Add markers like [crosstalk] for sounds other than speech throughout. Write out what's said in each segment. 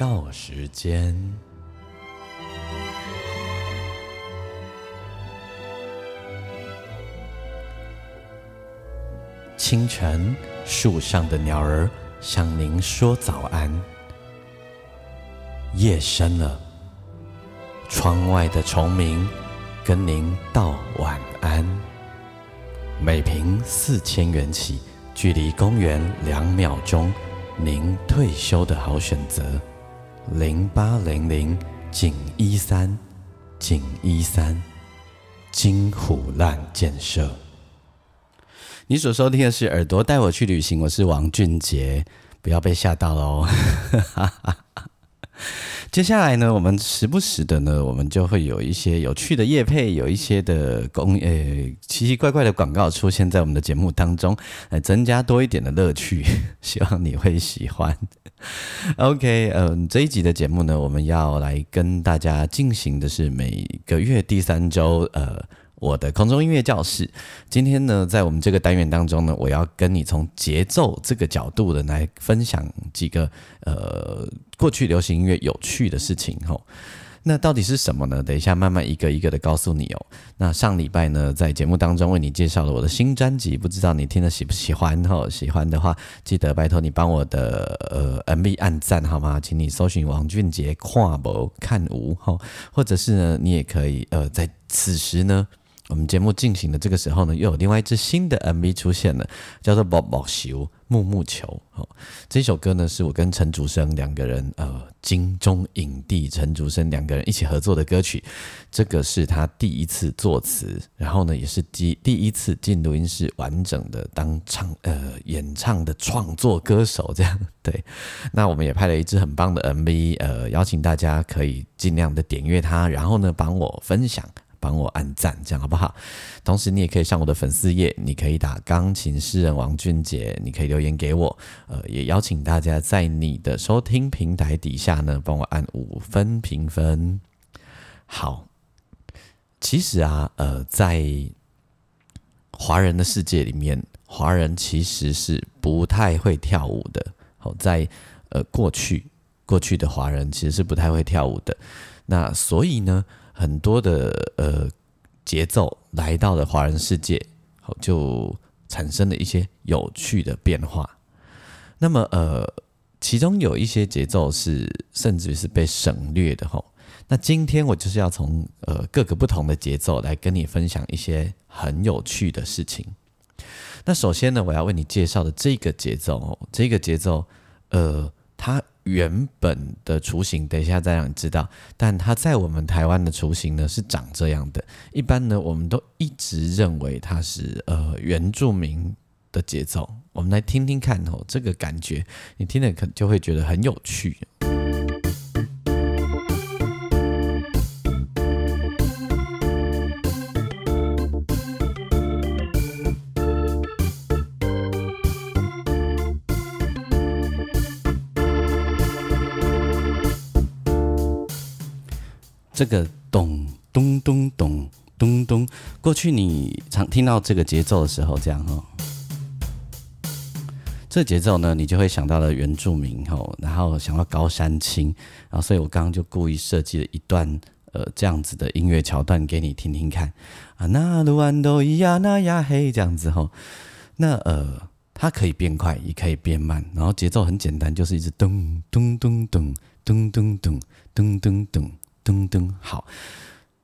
告时间。清晨，树上的鸟儿向您说早安。夜深了，窗外的虫鸣跟您道晚安。每瓶四千元起，距离公园两秒钟。您退休的好选择，零八零零井一三井一三金虎烂建设。你所收听的是《耳朵带我去旅行》，我是王俊杰，不要被吓到喽。[laughs] 接下来呢，我们时不时的呢，我们就会有一些有趣的夜配，有一些的公呃奇奇怪怪的广告出现在我们的节目当中，来增加多一点的乐趣，[laughs] 希望你会喜欢。OK，嗯，这一集的节目呢，我们要来跟大家进行的是每个月第三周，呃。我的空中音乐教室，今天呢，在我们这个单元当中呢，我要跟你从节奏这个角度的来分享几个呃过去流行音乐有趣的事情吼。那到底是什么呢？等一下慢慢一个一个的告诉你哦。那上礼拜呢，在节目当中为你介绍了我的新专辑，不知道你听了喜不喜欢吼？喜欢的话，记得拜托你帮我的呃 MV 按赞好吗？请你搜寻王俊杰跨博看无吼，或者是呢，你也可以呃在此时呢。我们节目进行的这个时候呢，又有另外一支新的 MV 出现了，叫做《宝宝球木木球》。哦，这首歌呢是我跟陈竹生两个人，呃，金钟影帝陈竹生两个人一起合作的歌曲。这个是他第一次作词，然后呢，也是第第一次进录音室完整的当唱呃演唱的创作歌手。这样对，那我们也拍了一支很棒的 MV，呃，邀请大家可以尽量的点阅它，然后呢，帮我分享。帮我按赞，这样好不好？同时，你也可以上我的粉丝页，你可以打钢琴诗人王俊杰，你可以留言给我。呃，也邀请大家在你的收听平台底下呢，帮我按五分评分。好，其实啊，呃，在华人的世界里面，华人其实是不太会跳舞的。好，在呃过去，过去的华人其实是不太会跳舞的。那所以呢？很多的呃节奏来到了华人世界，好就产生了一些有趣的变化。那么呃，其中有一些节奏是甚至于是被省略的哈。那今天我就是要从呃各个不同的节奏来跟你分享一些很有趣的事情。那首先呢，我要为你介绍的这个节奏，这个节奏呃它。原本的雏形，等一下再让你知道。但它在我们台湾的雏形呢，是长这样的。一般呢，我们都一直认为它是呃原住民的节奏。我们来听听看哦，这个感觉，你听了可就会觉得很有趣。这个咚咚咚咚咚咚，过去你常听到这个节奏的时候，这样哈，这节奏呢，你就会想到了原住民哈，然后想到高山青，然后所以我刚刚就故意设计了一段呃这样子的音乐桥段给你听听看。啊，那鲁安都咿呀那呀嘿这样子吼，那呃它可以变快，也可以变慢，然后节奏很简单，就是一直咚咚咚咚咚咚咚咚咚咚。噔噔，好。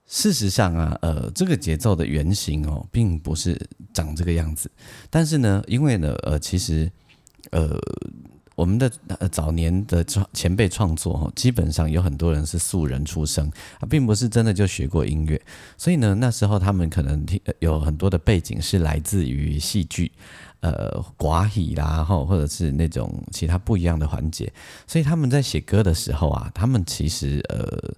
事实上啊，呃，这个节奏的原型哦，并不是长这个样子。但是呢，因为呢，呃，其实，呃，我们的呃早年的创前辈创作，基本上有很多人是素人出身啊，并不是真的就学过音乐，所以呢，那时候他们可能听有很多的背景是来自于戏剧，呃，寡喜啦，或或者是那种其他不一样的环节，所以他们在写歌的时候啊，他们其实呃。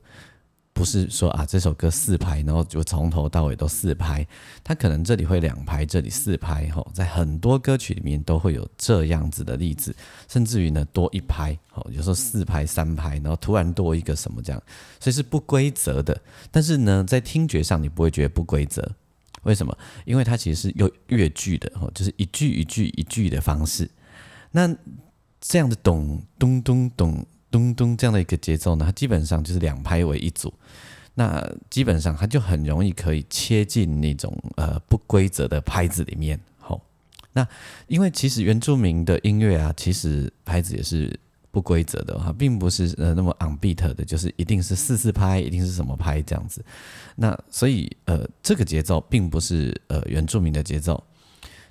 不是说啊，这首歌四拍，然后就从头到尾都四拍，它可能这里会两拍，这里四拍，吼，在很多歌曲里面都会有这样子的例子，甚至于呢多一拍，吼，有时候四拍三拍，然后突然多一个什么这样，所以是不规则的。但是呢，在听觉上你不会觉得不规则，为什么？因为它其实是有乐句的，吼，就是一句一句一句的方式。那这样的咚咚咚咚。咚咚这样的一个节奏呢，它基本上就是两拍为一组，那基本上它就很容易可以切进那种呃不规则的拍子里面。好，那因为其实原住民的音乐啊，其实拍子也是不规则的哈，并不是呃那么 on beat 的，就是一定是四四拍，一定是什么拍这样子。那所以呃这个节奏并不是呃原住民的节奏，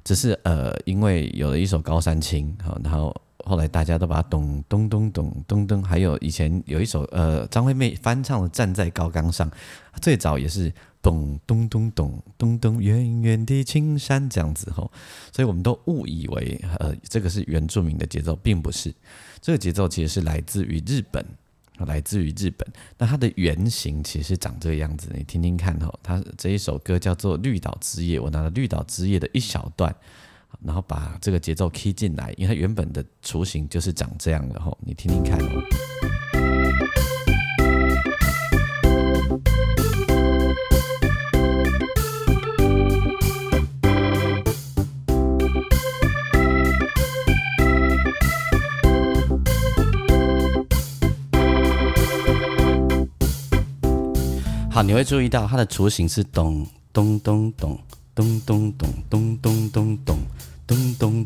只是呃因为有了一首高山青，好，然后。后来大家都把咚咚咚咚咚咚，还有以前有一首呃张惠妹翻唱的《站在高岗上》，最早也是咚咚咚咚咚咚，远远的青山这样子吼，所以我们都误以为呃这个是原住民的节奏，并不是，这个节奏其实是来自于日本，来自于日本，那它的原型其实长这个样子，你听听看吼，它这一首歌叫做《绿岛之夜》，我拿了《绿岛之夜》的一小段。然后把这个节奏 key 进来，因为它原本的雏形就是长这样的吼，你听听看哦。好，你会注意到它的雏形是咚咚咚咚。咚咚咚咚咚咚咚咚咚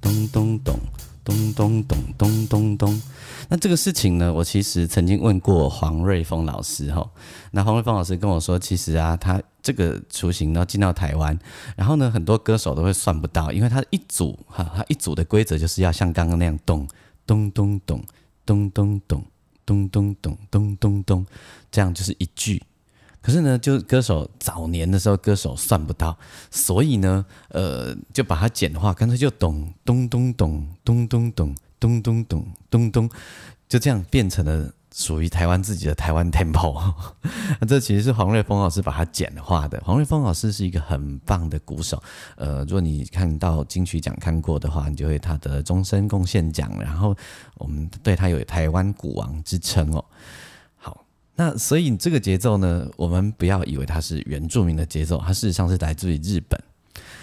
咚咚咚咚咚咚咚咚咚咚。那这个事情呢，我其实曾经问过黄瑞峰老师哈。那黄瑞峰老师跟我说，其实啊，他这个雏形呢进到台湾，然后呢，很多歌手都会算不到，因为他一组哈，他一组的规则就是要像刚刚那样咚咚咚咚咚咚咚咚咚咚咚咚咚，这样就是一句。可是呢，就歌手早年的时候，歌手算不到，所以呢，呃，就把它简化，干脆就咚咚咚咚咚咚咚咚咚咚咚咚，就这样变成了属于台湾自己的台湾 tempo。那 [laughs] 这其实是黄瑞峰老师把它简化的。黄瑞峰老师是一个很棒的鼓手，呃，如果你看到金曲奖看过的话，你就会他的终身贡献奖，然后我们对他有台湾鼓王之称哦。那所以这个节奏呢，我们不要以为它是原住民的节奏，它事实上是来自于日本。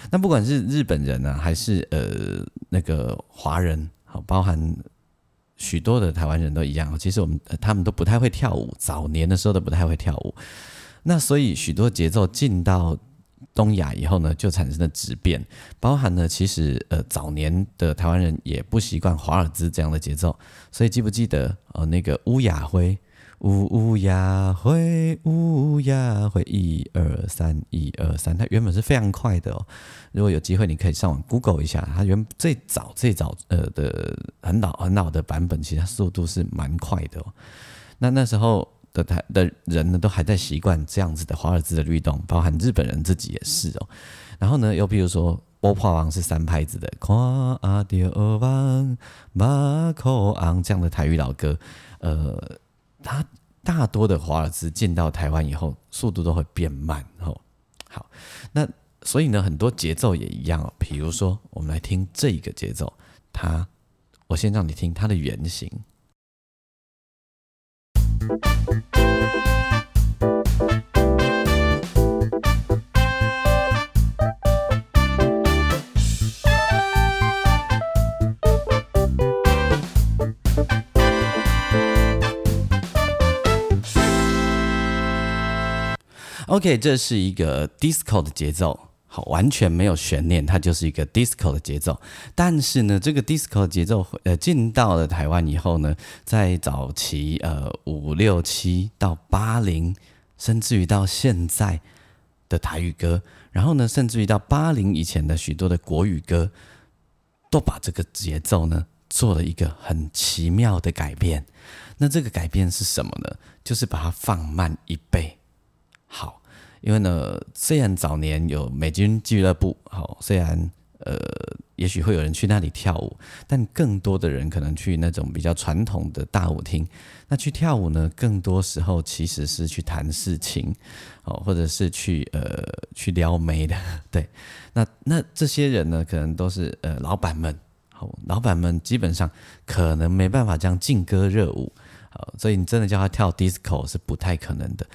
那不管是日本人呢，还是呃那个华人，好，包含许多的台湾人都一样。其实我们他们都不太会跳舞，早年的时候都不太会跳舞。那所以许多节奏进到东亚以后呢，就产生了质变，包含了其实呃早年的台湾人也不习惯华尔兹这样的节奏。所以记不记得呃那个乌雅辉？乌乌呀会，乌呀会，一二三，一二三，它原本是非常快的哦。如果有机会，你可以上网 Google 一下，它原最早最早呃的很老很老的版本，其实它速度是蛮快的哦。那那时候的台的人呢，都还在习惯这样子的华尔兹的律动，包含日本人自己也是哦。然后呢，又比如说波帕王是三拍子的，夸阿迪尔王马口昂这样的台语老歌，呃。他大多的华尔兹进到台湾以后，速度都会变慢。哦，好，那所以呢，很多节奏也一样哦。比如说，我们来听这个节奏，它，我先让你听它的原型。OK，这是一个 disco 的节奏，好，完全没有悬念，它就是一个 disco 的节奏。但是呢，这个 disco 的节奏，呃，进到了台湾以后呢，在早期，呃，五六七到八零，甚至于到现在的台语歌，然后呢，甚至于到八零以前的许多的国语歌，都把这个节奏呢。做了一个很奇妙的改变。那这个改变是什么呢？就是把它放慢一倍。好，因为呢，虽然早年有美军俱乐部，好，虽然呃，也许会有人去那里跳舞，但更多的人可能去那种比较传统的大舞厅。那去跳舞呢，更多时候其实是去谈事情，哦，或者是去呃去撩妹的。[laughs] 对，那那这些人呢，可能都是呃老板们，好，老板们基本上可能没办法这样劲歌热舞。好所以你真的叫他跳 disco 是不太可能的。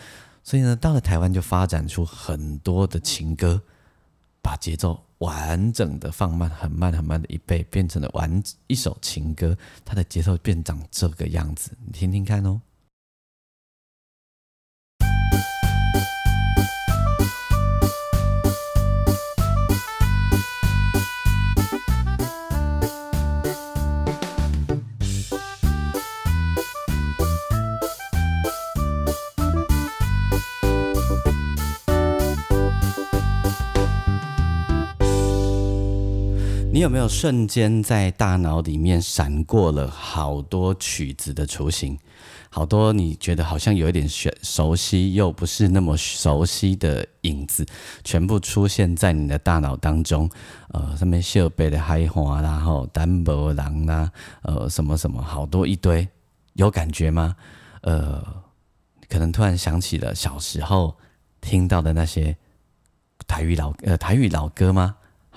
所以呢，到了台湾就发展出很多的情歌，把节奏完整的放慢，很慢很慢的一倍，变成了完一首情歌，它的节奏变长这个样子，你听听看哦。你有没有瞬间在大脑里面闪过了好多曲子的雏形，好多你觉得好像有一点熟熟悉又不是那么熟悉的影子，全部出现在你的大脑当中。呃，上面秀贝的嗨花然，后丹伯郎啦，呃，什么什么，好多一堆，有感觉吗？呃，可能突然想起了小时候听到的那些台语老呃台语老歌吗？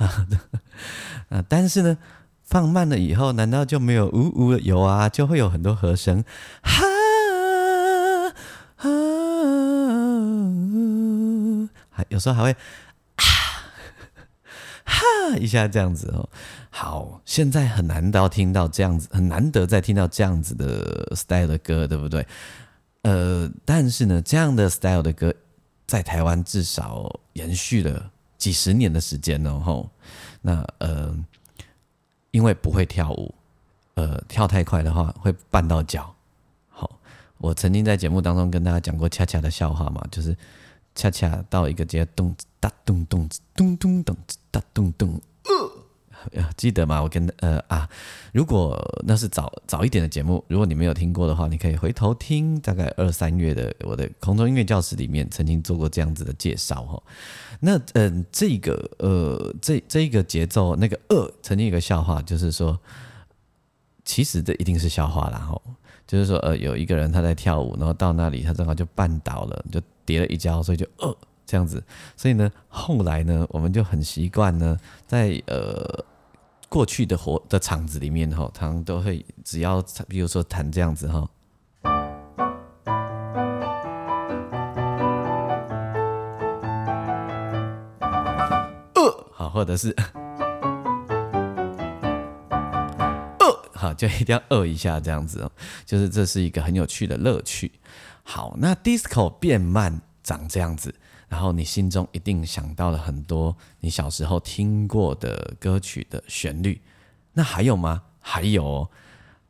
呜呜，好的啊，但是呢，放慢了以后，难道就没有呜呜了？有啊，就会有很多和声，哈啊，还有时候还会啊哈一下这样子哦。好，现在很难到听到这样子，很难得再听到这样子的 style 的歌，对不对？呃，但是呢，这样的 style 的歌在台湾至少延续了。几十年的时间了吼，那呃，因为不会跳舞，呃，跳太快的话会绊到脚。好，我曾经在节目当中跟大家讲过恰恰的笑话嘛，就是恰恰到一个街咚哒咚咚咚咚咚哒咚咚。记得吗？我跟呃啊，如果那是早早一点的节目，如果你没有听过的话，你可以回头听，大概二三月的我的空中音乐教室里面曾经做过这样子的介绍哈。那嗯，这个呃，这这一个节奏，那个二曾经有个笑话，就是说，其实这一定是笑话啦哈，就是说呃，有一个人他在跳舞，然后到那里他正好就绊倒了，就跌了一跤，所以就呃这样子。所以呢，后来呢，我们就很习惯呢，在呃。过去的活的场子里面哈，他们都会只要比如说弹这样子哈，呃，好，或者是呃，好，就一定要呃一下这样子哦，就是这是一个很有趣的乐趣。好，那 disco 变慢长这样子。然后你心中一定想到了很多你小时候听过的歌曲的旋律，那还有吗？还有，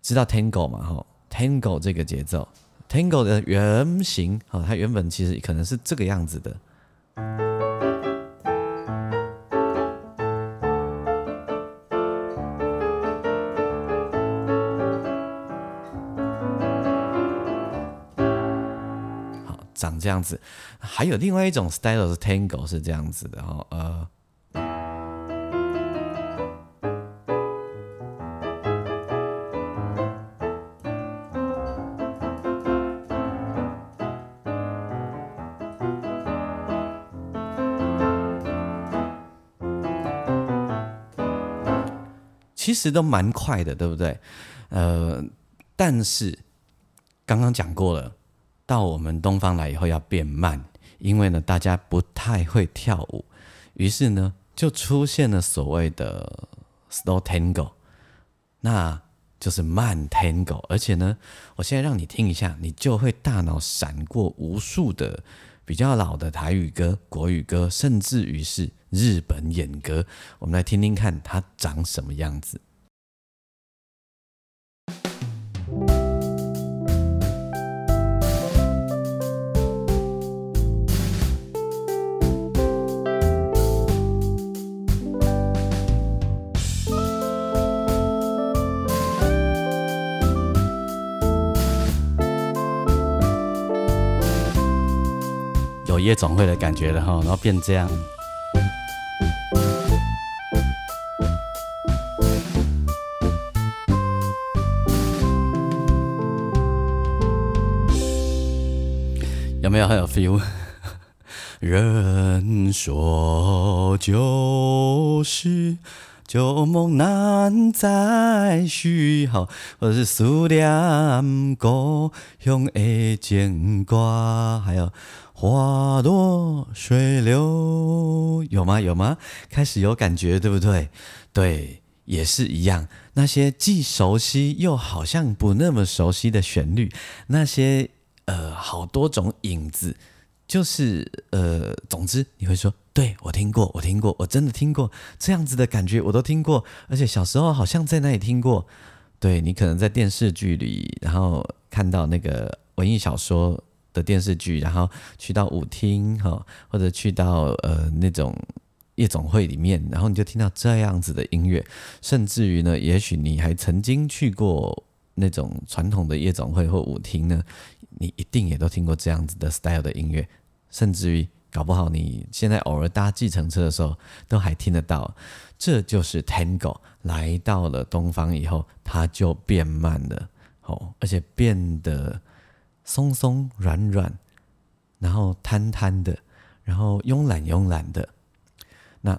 知道 Tango 吗？哈，Tango 这个节奏，Tango 的原型，哈，它原本其实可能是这个样子的。长这样子，还有另外一种 style 是 tango 是这样子的哈，呃，其实都蛮快的，对不对？呃，但是刚刚讲过了。到我们东方来以后要变慢，因为呢大家不太会跳舞，于是呢就出现了所谓的 slow tango。那就是慢 Tango。而且呢，我现在让你听一下，你就会大脑闪过无数的比较老的台语歌、国语歌，甚至于是日本演歌。我们来听听看它长什么样子。夜总会的感觉了哈，然后变这样，有没有很有 feel？[laughs] 人说就是旧梦难再续，好，或者是思念故乡的牵挂，还有。花落水流，有吗？有吗？开始有感觉，对不对？对，也是一样。那些既熟悉又好像不那么熟悉的旋律，那些呃，好多种影子，就是呃，总之你会说，对我听过，我听过，我真的听过这样子的感觉，我都听过，而且小时候好像在那里听过。对你可能在电视剧里，然后看到那个文艺小说。的电视剧，然后去到舞厅哈，或者去到呃那种夜总会里面，然后你就听到这样子的音乐，甚至于呢，也许你还曾经去过那种传统的夜总会或舞厅呢，你一定也都听过这样子的 style 的音乐，甚至于搞不好你现在偶尔搭计程车的时候都还听得到，这就是 Tango 来到了东方以后，它就变慢了，哦，而且变得。松松软软，然后瘫瘫的，然后慵懒慵懒的。那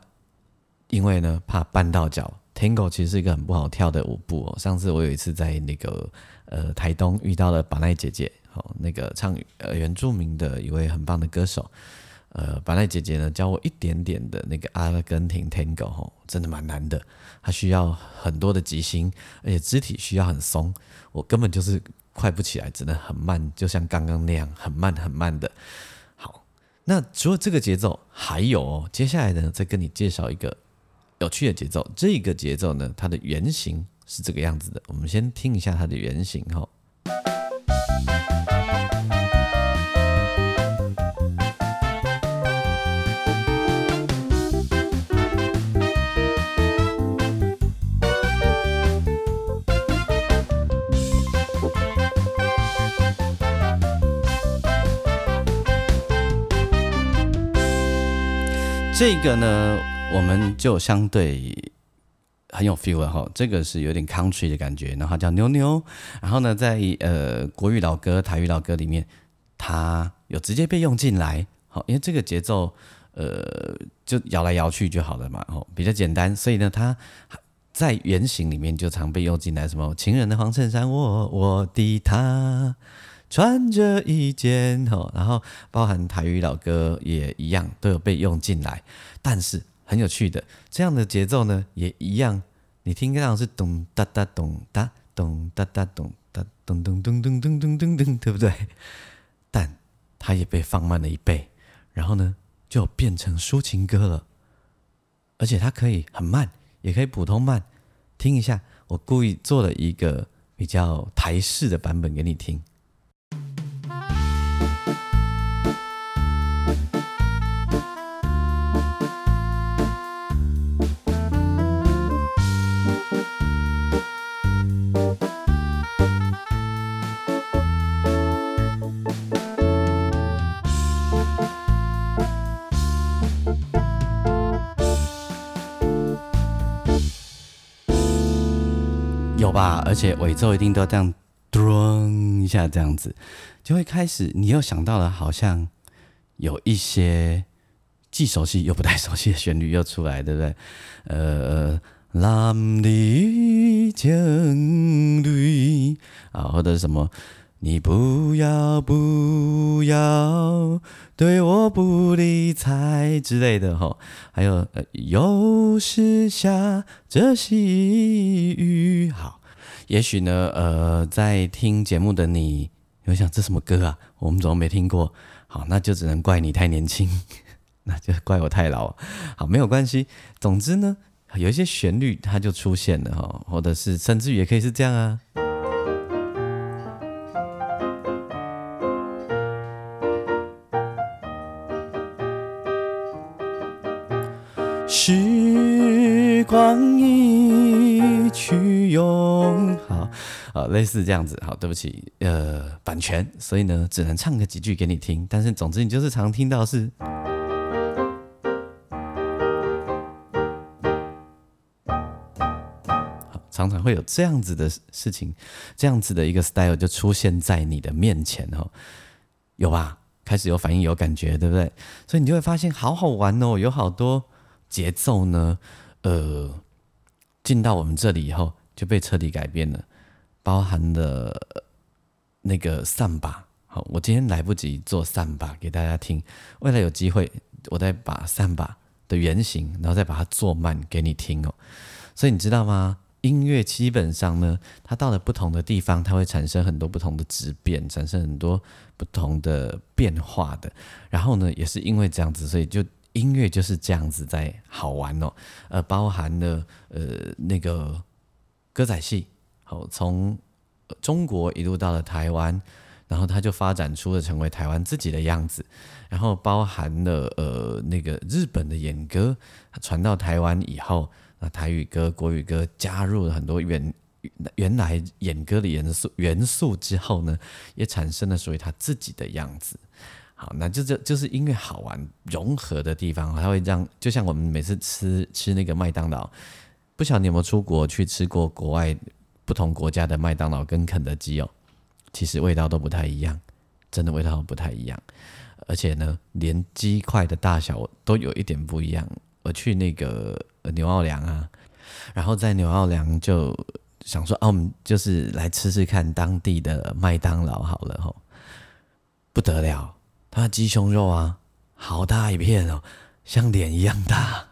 因为呢，怕绊到脚。Tango 其实是一个很不好跳的舞步哦。上次我有一次在那个呃台东遇到了宝奈姐姐，好，那个唱呃原住民的一位很棒的歌手。呃，巴奈姐姐呢教我一点点的那个阿根廷 Tango，哦，真的蛮难的。它需要很多的即兴，而且肢体需要很松。我根本就是。快不起来，只能很慢，就像刚刚那样，很慢很慢的。好，那除了这个节奏，还有哦，接下来呢，再跟你介绍一个有趣的节奏。这个节奏呢，它的原型是这个样子的。我们先听一下它的原型哈。这个呢，我们就相对很有 feel 哈。这个是有点 country 的感觉，然后叫妞妞。然后呢，在呃国语老歌、台语老歌里面，它有直接被用进来。好，因为这个节奏，呃，就摇来摇去就好了嘛，哦，比较简单。所以呢，它在原型里面就常被用进来。什么情人的黄衬衫，我我的他。穿着一件吼，然后包含台语老歌也一样都有被用进来，但是很有趣的这样的节奏呢，也一样，你听到是咚哒哒咚哒咚哒哒咚哒咚咚咚咚咚咚咚咚，对不对？但它也被放慢了一倍，然后呢就变成抒情歌了，而且它可以很慢，也可以普通慢。听一下，我故意做了一个比较台式的版本给你听。吧，而且尾奏一定都要这样咚一下，这样子就会开始，你又想到了，好像有一些既熟悉又不太熟悉的旋律又出来，对不对？呃，蓝的青绿啊，或者什么你不要不要对我不理睬之类的哈，还有呃，又是下着细雨。好，也许呢，呃，在听节目的你，有想这什么歌啊？我们怎么没听过？好，那就只能怪你太年轻，[laughs] 那就怪我太老。好，没有关系。总之呢，有一些旋律它就出现了哈，或者是甚至于也可以是这样啊。时光一去永好，类似这样子。好，对不起，呃，版权，所以呢，只能唱个几句给你听。但是总之，你就是常听到是，常常会有这样子的事情，这样子的一个 style 就出现在你的面前哦，有吧？开始有反应，有感觉，对不对？所以你就会发现，好好玩哦，有好多。节奏呢，呃，进到我们这里以后就被彻底改变了，包含了那个散把。好，我今天来不及做散把给大家听，未来有机会我再把散把的原型，然后再把它做慢给你听哦。所以你知道吗？音乐基本上呢，它到了不同的地方，它会产生很多不同的质变，产生很多不同的变化的。然后呢，也是因为这样子，所以就。音乐就是这样子在好玩哦，呃，包含了呃那个歌仔戏，从中国一路到了台湾，然后它就发展出了成为台湾自己的样子，然后包含了呃那个日本的演歌传到台湾以后，那台语歌、国语歌加入了很多原原来演歌的元素元素之后呢，也产生了属于它自己的样子。好，那就这就是音乐好玩融合的地方，它会让就像我们每次吃吃那个麦当劳，不晓得你有没有出国去吃过国外不同国家的麦当劳跟肯德基哦，其实味道都不太一样，真的味道不太一样，而且呢，连鸡块的大小都有一点不一样。我去那个牛奥良啊，然后在牛奥良就想说，哦，我们就是来吃吃看当地的麦当劳好了吼，不得了。它的鸡胸肉啊，好大一片哦，像脸一样大。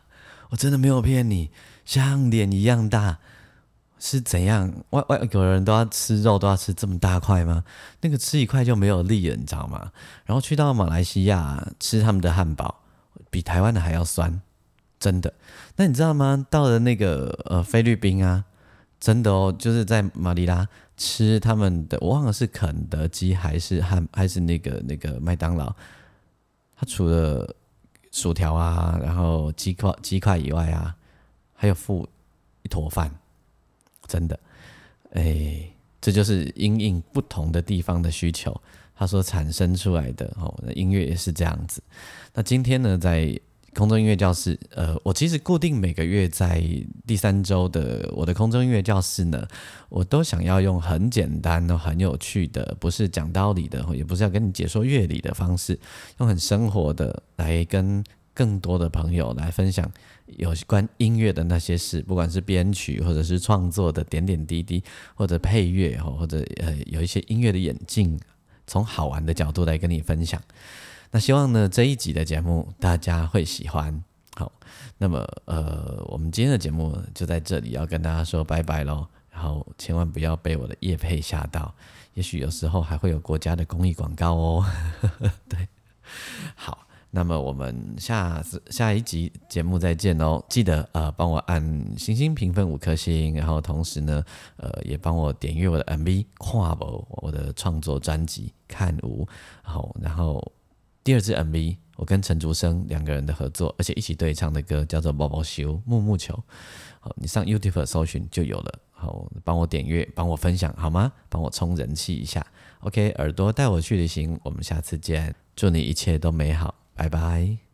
我真的没有骗你，像脸一样大，是怎样？外外国人都要吃肉，都要吃这么大块吗？那个吃一块就没有力了，你知道吗？然后去到马来西亚吃他们的汉堡，比台湾的还要酸，真的。那你知道吗？到了那个呃菲律宾啊，真的哦，就是在马尼拉。吃他们的，我忘了是肯德基还是汉还是那个那个麦当劳。它除了薯条啊，然后鸡块鸡块以外啊，还有附一坨饭，真的，哎，这就是因应不同的地方的需求，它所产生出来的哦。那音乐也是这样子。那今天呢，在空中音乐教室，呃，我其实固定每个月在第三周的我的空中音乐教室呢，我都想要用很简单、的、很有趣的，不是讲道理的，也不是要跟你解说乐理的方式，用很生活的来跟更多的朋友来分享有关音乐的那些事，不管是编曲或者是创作的点点滴滴，或者配乐或者呃有一些音乐的演进，从好玩的角度来跟你分享。那希望呢这一集的节目大家会喜欢。好，那么呃，我们今天的节目就在这里要跟大家说拜拜喽。然后千万不要被我的叶配吓到，也许有时候还会有国家的公益广告哦。对，好，那么我们下次下一集节目再见哦。记得呃帮我按星星评分五颗星，然后同时呢呃也帮我点阅我的 MV 跨博我的创作专辑看舞，好，然后。第二支 MV，我跟陈竹生两个人的合作，而且一起对唱的歌叫做《宝宝球木木球》。好，你上 YouTube 搜寻就有了。好，帮我点阅，帮我分享好吗？帮我冲人气一下。OK，耳朵带我去旅行，我们下次见。祝你一切都美好，拜拜。